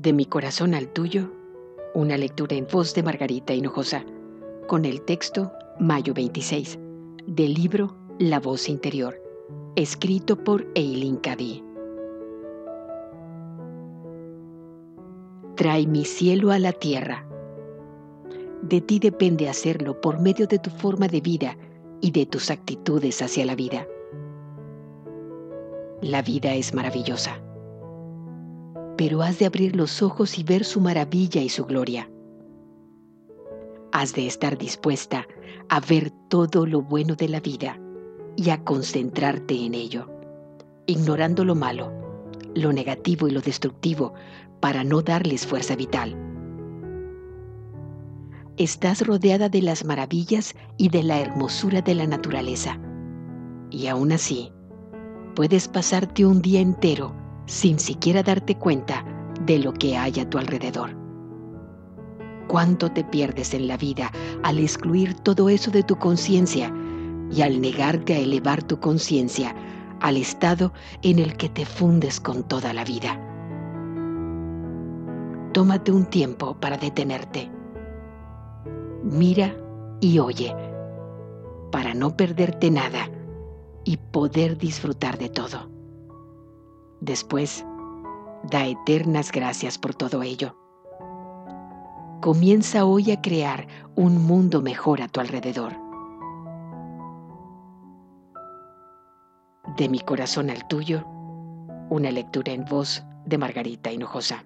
De mi corazón al tuyo, una lectura en voz de Margarita Hinojosa, con el texto Mayo 26, del libro La voz interior, escrito por Eileen Cady. Trae mi cielo a la tierra. De ti depende hacerlo por medio de tu forma de vida y de tus actitudes hacia la vida. La vida es maravillosa pero has de abrir los ojos y ver su maravilla y su gloria. Has de estar dispuesta a ver todo lo bueno de la vida y a concentrarte en ello, ignorando lo malo, lo negativo y lo destructivo para no darles fuerza vital. Estás rodeada de las maravillas y de la hermosura de la naturaleza, y aún así, puedes pasarte un día entero sin siquiera darte cuenta de lo que hay a tu alrededor. ¿Cuánto te pierdes en la vida al excluir todo eso de tu conciencia y al negarte a elevar tu conciencia al estado en el que te fundes con toda la vida? Tómate un tiempo para detenerte. Mira y oye para no perderte nada y poder disfrutar de todo. Después, da eternas gracias por todo ello. Comienza hoy a crear un mundo mejor a tu alrededor. De mi corazón al tuyo, una lectura en voz de Margarita Hinojosa.